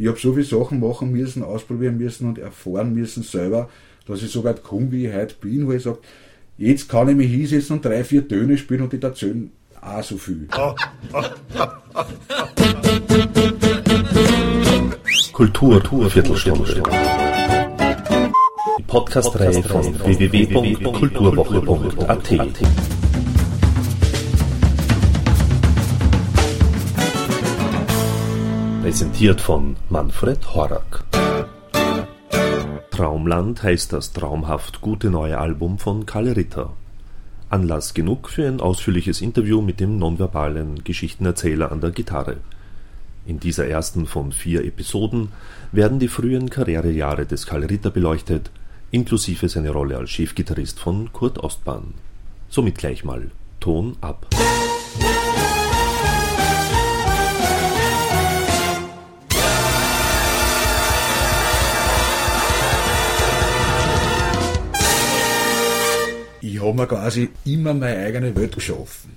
Ich habe so viele Sachen machen müssen, ausprobieren müssen und erfahren müssen selber, dass ich so weit komme, wie ich heute bin, wo ich sage, jetzt kann ich mich hinsetzen und drei, vier Töne spielen und die erzählen auch so viel. Kultur, Kultur Viertelstunde. Die Podcast-Reihe von www.kulturwoche.at. Präsentiert von Manfred Horak. Traumland heißt das traumhaft gute neue Album von Karl Ritter. Anlass genug für ein ausführliches Interview mit dem nonverbalen Geschichtenerzähler an der Gitarre. In dieser ersten von vier Episoden werden die frühen Karrierejahre des Karl Ritter beleuchtet, inklusive seine Rolle als Chefgitarrist von Kurt Ostbahn. Somit gleich mal Ton ab. Ich habe mir quasi immer meine eigene Welt geschaffen.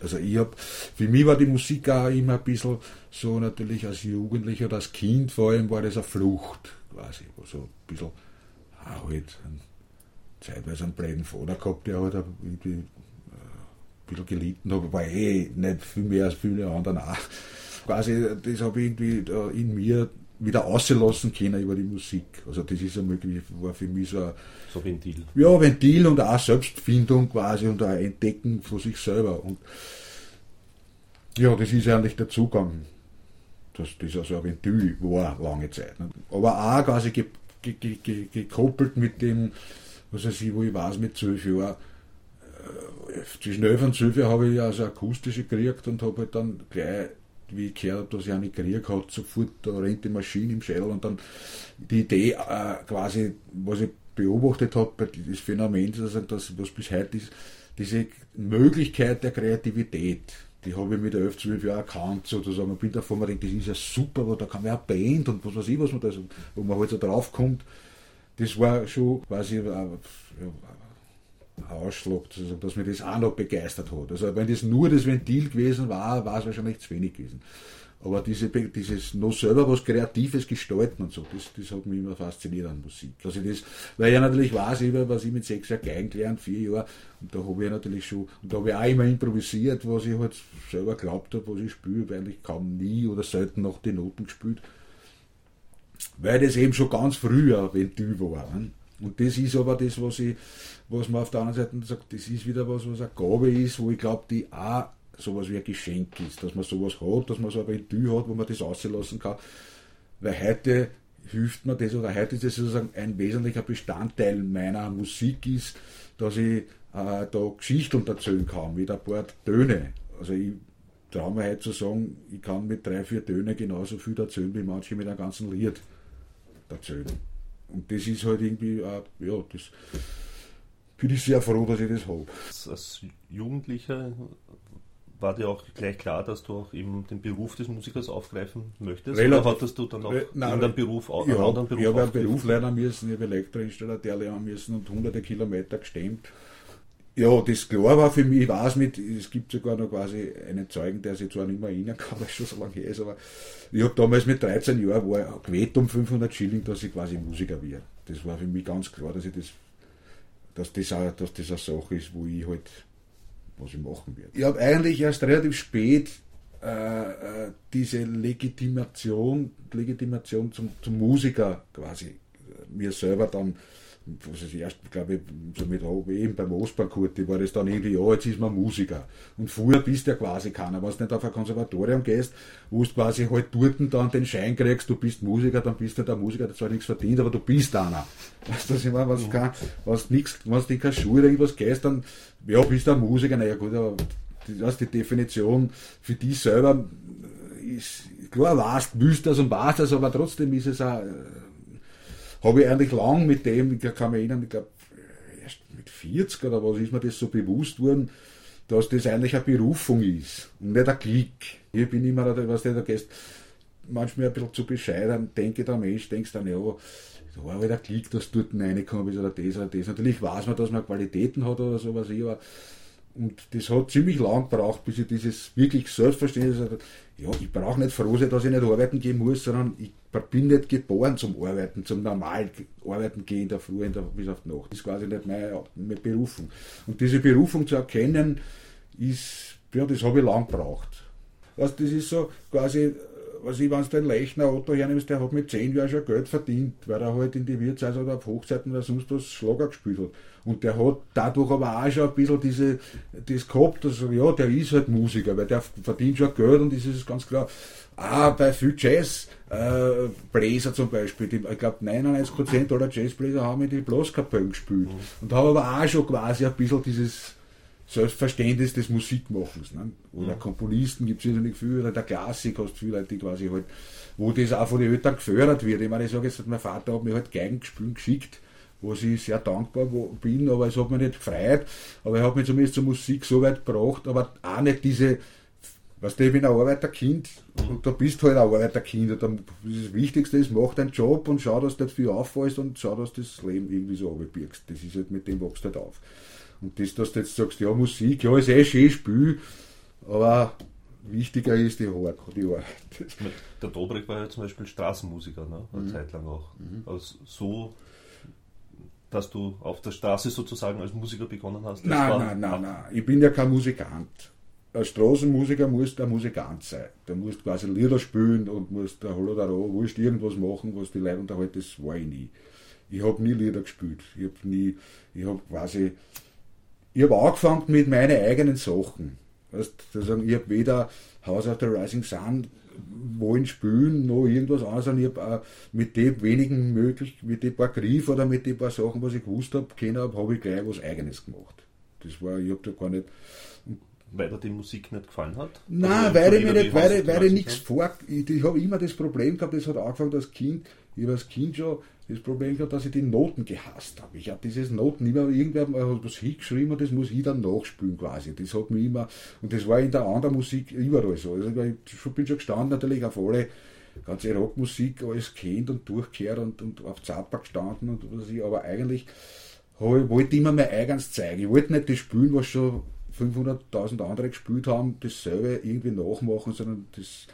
Also ich habe, für mich war die Musik auch immer ein bisschen so natürlich als Jugendlicher als Kind vor allem war das eine Flucht quasi, wo so ein bisschen auch halt einen, zeitweise einen blöden Vater gehabt, der halt irgendwie äh, ein bisschen gelitten hat, war eh nicht viel mehr als viele andere auch. Quasi, das habe ich irgendwie in mir wieder auslassen können über die Musik. Also das ist ja möglich, war für mich so ein so Ventil. Ja, Ventil und auch Selbstfindung quasi und auch Entdecken von sich selber. Und ja, das ist eigentlich der Zugang, dass das also ein Ventil war lange Zeit. Ne? Aber auch quasi ge, ge, ge, gekoppelt mit dem, was weiß ich, wo ich weiß, mit zwölf Jahren, äh, zwischen elf und zwölf Jahren habe ich also akustische gekriegt und habe halt dann gleich wie ich gehört habe, dass er einen Krieg hat, sofort da rennt die Maschine im Schädel und dann die Idee äh, quasi, was ich beobachtet habe, das Phänomen, dass, was bis heute ist, diese Möglichkeit der Kreativität, die habe ich mit 11, 12 Jahren erkannt, sozusagen. Ich bin davon denke, das ist ja super, weil da kann man ja Band und was weiß ich, was man da wo man halt so draufkommt. Das war schon quasi äh, Ausschlag, dass mich das auch noch begeistert hat. Also wenn das nur das Ventil gewesen war, war es wahrscheinlich zu wenig gewesen. Aber diese, dieses noch selber was Kreatives gestalten und so, das, das hat mich immer fasziniert an Musik. Also das, weil ich natürlich weiß, was ich mit sechs Jahren Geigen gelernt, vier Jahre, und da habe ich natürlich schon, und da habe ich auch immer improvisiert, was ich halt selber glaubt habe, was ich spiele, weil ich kaum nie oder selten noch die Noten gespielt. Weil das eben schon ganz früh ein Ventil war. Ne? Und das ist aber das, was ich, was man auf der anderen Seite sagt, das ist wieder was, was eine Gabe ist, wo ich glaube, die auch sowas wie ein Geschenk ist, dass man sowas hat, dass man so ein Ventil hat, wo man das auslassen kann. Weil heute hilft mir das, oder heute ist das sozusagen ein wesentlicher Bestandteil meiner Musik ist, dass ich äh, da Geschichten erzählen kann, mit ein paar Töne. Also ich traue mir heute zu sagen, ich kann mit drei, vier Tönen genauso viel erzählen, wie manche mit einem ganzen Lied erzählen. Und das ist halt irgendwie, äh, ja, das bin ich sehr froh, dass ich das habe. Als Jugendlicher war dir auch gleich klar, dass du auch eben den Beruf des Musikers aufgreifen möchtest? Relativ, oder hattest du dann auch äh, nein, einen Beruf, ja, einen anderen Beruf Ich habe einen Beruf lernen müssen, ich habe Elektroinstallateur lernen müssen und hunderte Kilometer gestemmt. Ja, das klar war für mich, ich weiß mit, es gibt sogar noch quasi einen Zeugen, der sich zwar nicht mehr erinnern kann, weil es schon so lange her ist, aber ich habe damals mit 13 Jahren war gewählt um 500 Schilling, dass ich quasi Musiker werde. Das war für mich ganz klar, dass ich das, dass das auch, dass das eine Sache ist, wo ich halt, was ich machen werde. Ich habe eigentlich erst relativ spät äh, äh, diese Legitimation, Legitimation zum, zum Musiker quasi äh, mir selber dann was ich erst, glaube ich, so mit eben beim Ostbankurt, war das dann irgendwie, ja, jetzt ist man Musiker. Und früher bist du ja quasi keiner. Wenn du nicht auf ein Konservatorium gehst, wo du quasi halt dort dann den Schein kriegst, du bist Musiker, dann bist du der Musiker, der zwar nichts verdient, aber du bist einer. Weißt du, was ich meine? Wenn du, was nix, wenn du in keine Schule irgendwas gehst, dann, ja, bist du ein Musiker, naja gut, aber die, das die Definition für dich selber ist, klar, weißt, willst das und weißt das, aber trotzdem ist es auch, habe ich eigentlich lang mit dem, ich kann mich erinnern, ich glaube, erst mit 40 oder was ist mir das so bewusst worden, dass das eigentlich eine Berufung ist und nicht ein Klick. Ich bin immer, was der da gehst, manchmal ein bisschen zu bescheiden, denke der Mensch, denkst dann, ja, da war halt ein Klick, dass dort reingekommen ist oder das oder das. Natürlich weiß man, dass man Qualitäten hat oder sowas, aber und das hat ziemlich lang gebraucht, bis ich dieses wirklich Selbstverständnis hatte. Ja, ich brauche nicht froh sein, dass ich nicht arbeiten gehen muss, sondern ich bin nicht geboren zum Arbeiten, zum normalen Arbeiten gehen in der Früh in der, bis auf die Nacht. Das ist quasi nicht meine, meine Berufung. Und diese Berufung zu erkennen, ist, ja, das habe ich lang gebraucht. Weißt, das ist so quasi, was ich, wenn du den Lechner Otto hernimmst, der hat mit zehn Jahren schon Geld verdient, weil er halt in die Wirtshäuser oder auf Hochzeiten oder sonst was Schlager gespielt hat. Und der hat dadurch aber auch schon ein bisschen diese, das gehabt, dass ja, der ist halt Musiker, weil der verdient schon Geld und das ist ganz klar. Ah, bei viel Jazz, äh, Bläser zum Beispiel, die, ich glaube 99% aller Jazzbläser haben in die Blaskapellen gespielt. Mhm. Und haben aber auch schon quasi ein bisschen dieses Selbstverständnis des Musikmachens. Ne? Oder mhm. Komponisten gibt es nicht viel, oder der Klassik hast viele Leute, die quasi halt, wo das auch von den Eltern gefördert wird. Ich meine, ich sage jetzt, mein Vater hat mir halt Geigenspielen geschickt, wo ich sehr dankbar bin, aber es hat mich nicht gefreut. Aber er hat mich zumindest zur Musik so weit gebracht, aber auch nicht diese, Weißt du, ich bin ein Arbeiterkind und du bist halt ein Arbeiterkind. Und das Wichtigste ist, mach deinen Job und schau, dass du nicht viel auffallst und schau, dass du das Leben irgendwie so abbirgst. Das ist halt, mit dem wachst du halt auf. Und das, dass du jetzt sagst, ja, Musik, ja, ist eh schön, Spiel, aber wichtiger ist die Arbeit. Die Arbeit. Der Dobrik war ja zum Beispiel Straßenmusiker, ne? eine mhm. Zeit lang auch. Mhm. Also so, dass du auf der Straße sozusagen als Musiker begonnen hast? Nein, nein, nein, nein. Ich bin ja kein Musikant als Straßenmusiker musst du ein Musikant sein. Du musst quasi Lieder spielen und musst der Hallo da willst irgendwas machen, was die Leute unterhalten, das war ich nie. Ich habe nie Lieder gespielt. Ich habe nie, ich habe quasi, ich habe angefangen mit meinen eigenen Sachen. Weißt, ich habe weder House of the Rising Sun wollen spielen, noch irgendwas anderes, sondern ich habe mit dem wenigen möglich, mit den paar Griff oder mit den paar Sachen, was ich gewusst habe, kennen habe, habe ich gleich was Eigenes gemacht. Das war, ich habe da gar nicht, weil dir die Musik nicht gefallen hat? Nein, also, weil ich mir nicht, weil, weil ich nichts vor. Ich, ich habe immer das Problem gehabt, das hat angefangen als Kind. Ich habe als Kind schon das Problem gehabt, dass ich die Noten gehasst habe. Ich habe dieses Noten immer, irgendwer hat was hingeschrieben und das muss ich dann nachspielen quasi. Das hat mich immer, und das war in der anderen Musik überall so. Also ich bin schon gestanden natürlich auf alle ganze Rockmusik alles kennt und durchgehört und, und auf Zappa gestanden und was ich, aber eigentlich wollte ich immer mein eigenes zeigen. Ich wollte nicht das spielen, was schon 500.000 andere gespielt haben, dasselbe irgendwie nachmachen, sondern das,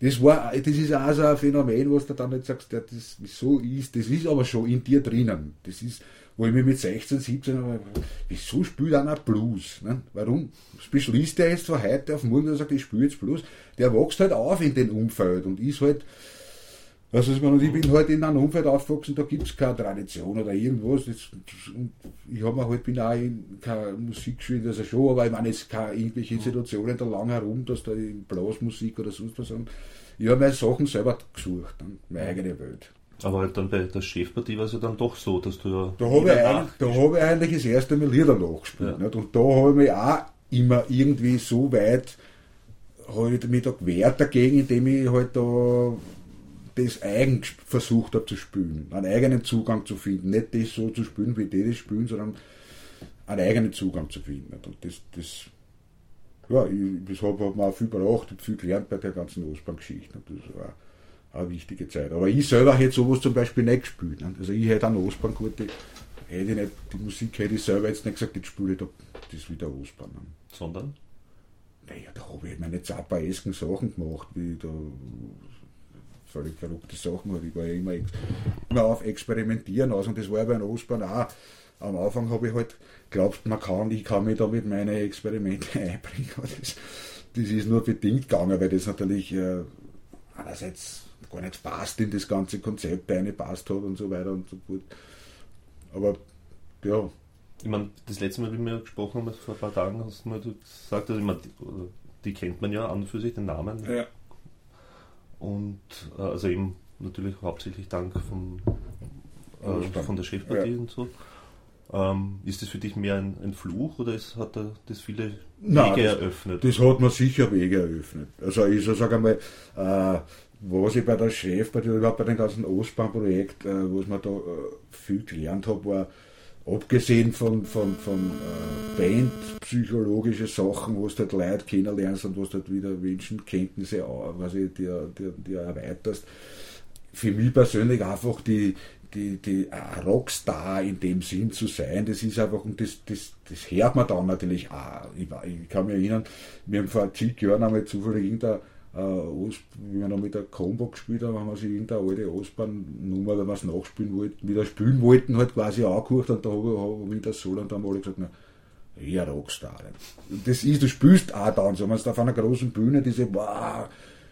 das, war, das ist auch so ein Phänomen, was du dann nicht sagst, ja, das so ist, das ist aber schon in dir drinnen. Das ist, wo ich mir mit 16, 17, wieso spielt einer Blues? Ne? Warum beschließt der jetzt von heute auf morgen, er sagt, ich spiele jetzt Blues? Der wächst halt auf in dem Umfeld und ist halt, also ich bin halt in einem Umfeld aufgewachsen, da gibt es keine Tradition oder irgendwas. Das, ich habe mir halt, bin auch in keine Musikschule, also schon, aber ich meine jetzt keine irgendwelche Institutionen da lang herum, dass da in Blasmusik oder sonst was haben. Ich habe meine Sachen selber gesucht, meine eigene Welt. Aber halt dann bei der Chefpartie war es ja dann doch so, dass du ja. Da habe ich, eigentlich, da hab ich eigentlich das erste Mal Lieder nachgespielt. Ja. Nicht? Und da habe ich mich auch immer irgendwie so weit ich mich da gewehrt dagegen, indem ich halt da das eigen versucht habe zu spielen, einen eigenen Zugang zu finden, nicht das so zu spielen, wie die das spielen, sondern einen eigenen Zugang zu finden. Und das, das ja, ich, das habe hab mir auch viel gebracht und viel gelernt bei der ganzen Ostbahn-Geschichte. Das war eine wichtige Zeit. Aber ich selber hätte sowas zum Beispiel nicht gespielt. Also ich hätte eine Ostbahn-Gute, hätte ich nicht, die Musik hätte ich selber jetzt nicht gesagt, jetzt spiele ich da, das wieder Ostbahn. Sondern? Naja, da habe ich meine Zappaesken Sachen gemacht, wie da völlig verrückte Sachen. Und ich war ja immer, immer auf Experimentieren aus und das war bei den Ostbahn auch. Am Anfang habe ich halt geglaubt, man kann, ich kann mich da mit meinen Experimente einbringen. Das, das ist nur bedingt gegangen, weil das natürlich äh, einerseits gar nicht passt in das ganze Konzept passt hat und so weiter und so fort. Aber ja. Ich meine, das letzte Mal, wie wir gesprochen haben, vor ein paar Tagen, hast du mal gesagt, also ich meine, die, die kennt man ja an und für sich, den Namen. Ja. Und äh, also eben natürlich hauptsächlich dank vom, äh, von der Chefpartie ja. und so. Ähm, ist das für dich mehr ein, ein Fluch oder ist, hat er das viele Wege Nein, das, eröffnet? Das hat man sicher Wege eröffnet. Also ich so sage einmal, äh, was ich bei der Chefpartie, überhaupt bei dem ganzen Ostbahnprojekt, äh, was man da äh, viel gelernt habe, war abgesehen von, von, von äh, bandpsychologische Sachen, wo du halt Leute kennenlernst und wo du halt wieder Menschenkenntnisse ich, dir, dir, dir erweiterst, für mich persönlich einfach die, die, die Rockstar in dem Sinn zu sein, das ist einfach, und das, das, das hört man dann natürlich auch. Ich, ich kann mich erinnern, wir haben vor zig Jahren einmal zufällig irgendein äh, Ost, wie wir noch mit der Combo gespielt haben, haben wir sich irgendeine alte Ostbahn-Nummer, wenn wir es nachspielen wollten, wieder spielen wollten, halt quasi angehört und da habe ich das Solo und dann haben alle gesagt, na, ja, Rockstar. Das ist, du spielst auch dann so, wenn du auf einer großen Bühne diese, wow,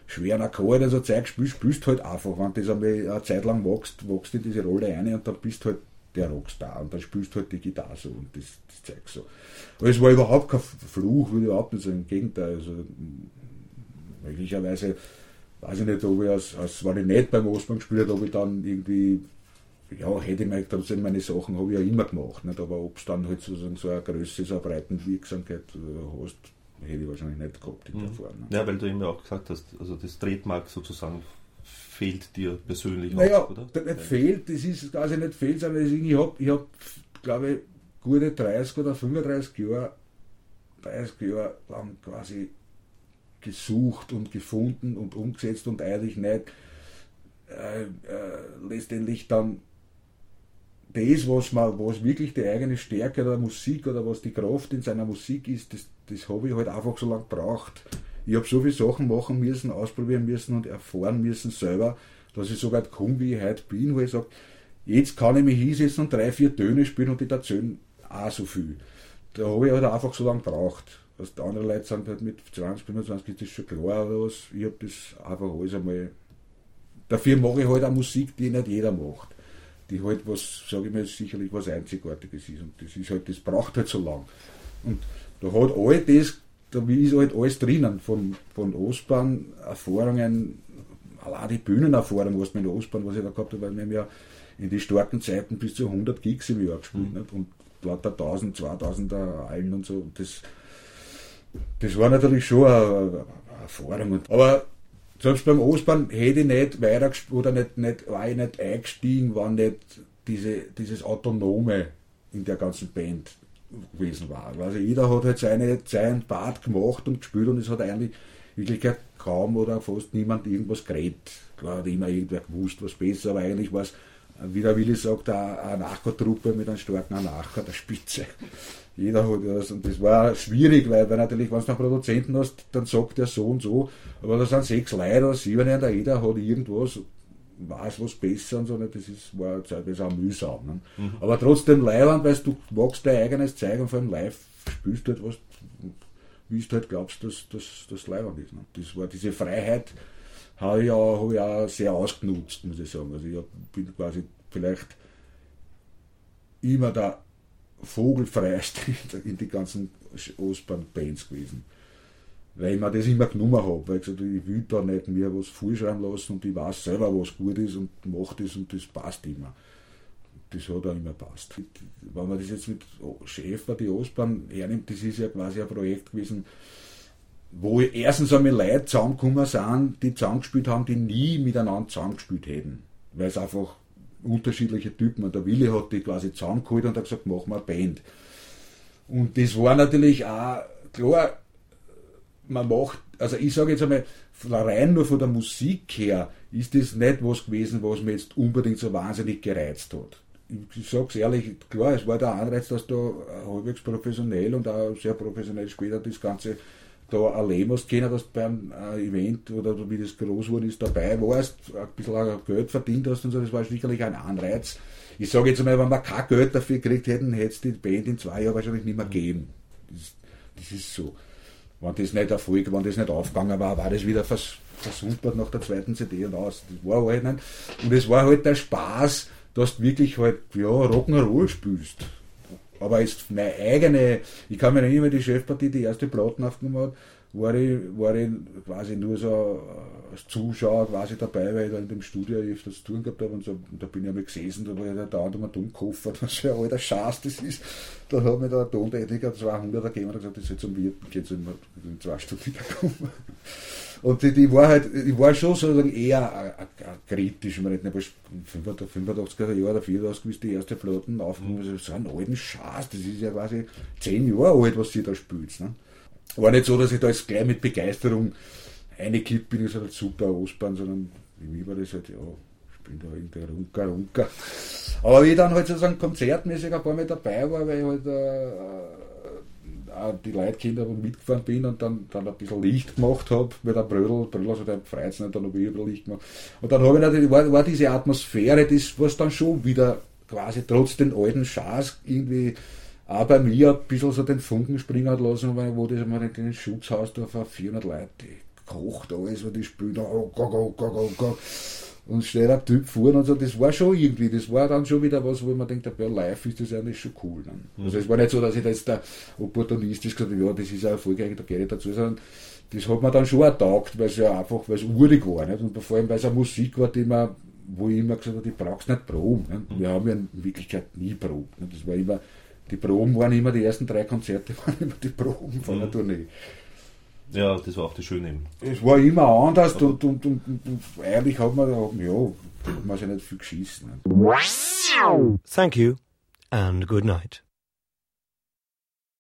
schweren Akkorde, so Zeug spielst, spielst halt einfach. Wenn du das einmal eine Zeit lang wachst, wachst in diese Rolle ein und dann bist halt der Rockstar und dann spielst halt die Gitarre so und das, das Zeug so. Aber es war überhaupt kein Fluch, würde ich überhaupt nicht sagen, im Gegenteil. Also, möglicherweise, weiß ich nicht, ob ich als, als wenn ich nicht beim Ostbank gespielt habe, ob ich dann irgendwie, ja, hätte ich mir trotzdem meine Sachen habe ich ja immer gemacht, nicht? aber ob es dann halt sozusagen so eine Größe, so eine breiten Wirksamkeit äh, hast, hätte ich wahrscheinlich nicht gehabt in der Mhm. Form. Ne? Ja, weil du eben auch gesagt hast, also das Trademark sozusagen fehlt dir persönlich Naja, auch, oder? nicht fehlt, das ist quasi nicht fehlt, sondern ich habe, ich hab, glaube ich, gute 30 oder 35 Jahre, 30 Jahre lang quasi gesucht und gefunden und umgesetzt und eigentlich nicht äh, äh, letztendlich dann das, was, man, was wirklich die eigene Stärke der Musik oder was die Kraft in seiner Musik ist, das, das habe ich halt einfach so lange gebraucht. Ich habe so viele Sachen machen müssen, ausprobieren müssen und erfahren müssen selber, dass ich so weit komme, wie ich heute bin, wo ich sage, jetzt kann ich mich hinsetzen und drei, vier Töne spielen und die erzählen auch so viel. Da habe ich halt einfach so lange gebraucht. Was die anderen Leute sind halt mit 20, 25 ist das schon klar oder was. Ich habe das einfach alles einmal. Dafür mache ich halt auch Musik, die nicht jeder macht. Die halt was, sage ich mal, sicherlich was Einzigartiges ist. Und das ist halt, das braucht halt so lang. Und da hat all das, da ist halt alles drinnen, von, von Ostbahn, Erfahrungen, allein die Bühnenerfahrung, was mit der Ostbahn, was ich da gehabt habe, weil wir haben ja in die starken Zeiten bis zu 100 Gigs im Jahr gespielt, nicht? und lauter 1000, 2000 allen und so. Und das, das war natürlich schon eine, Erfahrung. Aber selbst beim Ostbahn hätte ich nicht weiter oder nicht, nicht, war ich nicht eingestiegen, war nicht diese, dieses Autonome in der ganzen Band gewesen war. Also jeder hat halt seine, seinen Part gemacht und gespielt und es hat eigentlich in kaum oder fast niemand irgendwas geredet. Klar hat immer irgendwer gewusst, was besser, aber eigentlich war es, wie der Willi sagt, eine Anarcho-Truppe mit einem starken Anarcho der Spitze. Jeder hat das und das war schwierig, weil, weil natürlich, wenn du einen Produzenten hast, dann sagt der so und so, aber da sind sechs Leute oder sieben und jeder hat irgendwas, weiß was besser und so, nicht? das ist, war zeitweise auch mühsam. Ne? Aber trotzdem leibend, weil du magst dein eigenes Zeug und vor allem live spielst du halt was, wie du halt glaubst, dass das leibend ist. Ne? Das war diese Freiheit, habe ich, auch, hab ich auch sehr ausgenutzt, muss ich sagen. Also ich bin quasi vielleicht immer der vogelfreiste in die ganzen Ostbahn-Bands gewesen. Weil ich mir das immer genommen habe, weil ich gesagt ich will da nicht mehr was vorschreiben lassen und ich weiß selber, was gut ist und mache das und das passt immer. Das hat auch immer passt. Wenn man das jetzt mit Schäfer, die Ostbahn hernimmt, das ist ja quasi ein Projekt gewesen, wo erstens einmal Leute zusammengekommen sind, die zusammengespielt haben, die nie miteinander zusammengespielt hätten. Weil es einfach unterschiedliche Typen und der Willi hat die quasi zusammengeholt und hat gesagt, machen wir eine Band. Und das war natürlich auch, klar, man macht, also ich sage jetzt einmal, rein nur von der Musik her ist das nicht was gewesen, was mir jetzt unbedingt so wahnsinnig gereizt hat. Ich, sage es ehrlich, klar, es war der Anreiz, dass du halbwegs professionell und auch sehr professionell später das Ganze da erleben hast können, dass du beim äh, Event oder wie das groß wurde, ist dabei warst, ein bisschen Geld verdient hast und so, das war sicherlich ein Anreiz. Ich sage jetzt einmal, wenn wir kein Geld dafür gekriegt hätten, hätte es die Band in zwei Jahren wahrscheinlich nicht mehr gegeben. Das, das ist so. Wenn das nicht Erfolg, wenn das nicht aufgegangen war, war das wieder vers versumpert nach der zweiten CD und aus. Das war halt nicht. Und es war halt der Spaß, dass du wirklich halt, ja, Rock'n'Roll spielst. Aber jetzt meine eigene, ich kann mich erinnern, wenn die Chefpartie die erste Platten aufgenommen hat, war ich, war ich quasi nur so äh, als Zuschauer quasi dabei, weil ich da in dem Studio öfters zu tun gehabt habe und so, und da bin ich einmal gesessen, da war ich da dauernd einen Ton gekoffert, was für ein alter Schatz das ist. Da hat mir der Tontechniker 200er gegeben und hat gesagt, das soll zum Wirten, geht so in, zwei Stunden wiederkommen. Und die, die war halt, ich war schon sozusagen eher äh, äh, kritisch, man nicht, aber 85er Jahre oder 84, wie es die erste Flotten aufgenommen ist, so einen alten Schatz, das ist ja quasi zehn Jahre alt, was sie da spielt. Ne? War nicht so, dass ich da jetzt gleich mit Begeisterung eingekippt bin, ich sage, super Ostbahn, sondern mich war das halt, ja, ich bin da irgendwie Runker, Runker. Aber wie ich dann halt sozusagen konzertmäßig ein paar Mal dabei war, weil ich halt äh, die Leitkinder mitgefahren bin und dann, dann ein bisschen Licht gemacht habe mit einem Brödel, Brödel, also der freut nicht, dann habe ich überall Licht gemacht. Und dann habe ich natürlich, war, war diese Atmosphäre, das was dann schon wieder quasi trotz den alten Schars irgendwie auch bei mir ein bisschen so den Funken springen hat lassen, weil wo das mal in den Schutzhaus da vor 400 Leute, die kocht alles, wo die spielen da, oh, go, go, go, go, go. Und steht ein Typ vor und so, das war schon irgendwie, das war dann schon wieder was, wo man denkt, ja, live ist das eigentlich schon cool. Ne? Mhm. Also es war nicht so, dass ich da jetzt da opportunistisch gesagt habe, ja, das ist ja erfolgreich, da gehe ich dazu, sondern das hat man dann schon ertaugt, weil es ja einfach, weil es urig war, nicht? Und vor allem, weil es eine Musik war, die man, wo ich immer gesagt habe, die brauchst nicht proben. Nicht? Mhm. Wir haben ja in Wirklichkeit nie probt. Nicht? Das war immer, die Proben waren immer, die ersten drei Konzerte waren immer die Proben von der mhm. Tournee. Ja, das war auch das Schöne. Es war immer anders und, und, und, und, eigentlich hat man, ja, hat man sich nicht viel geschissen. Thank you and good night.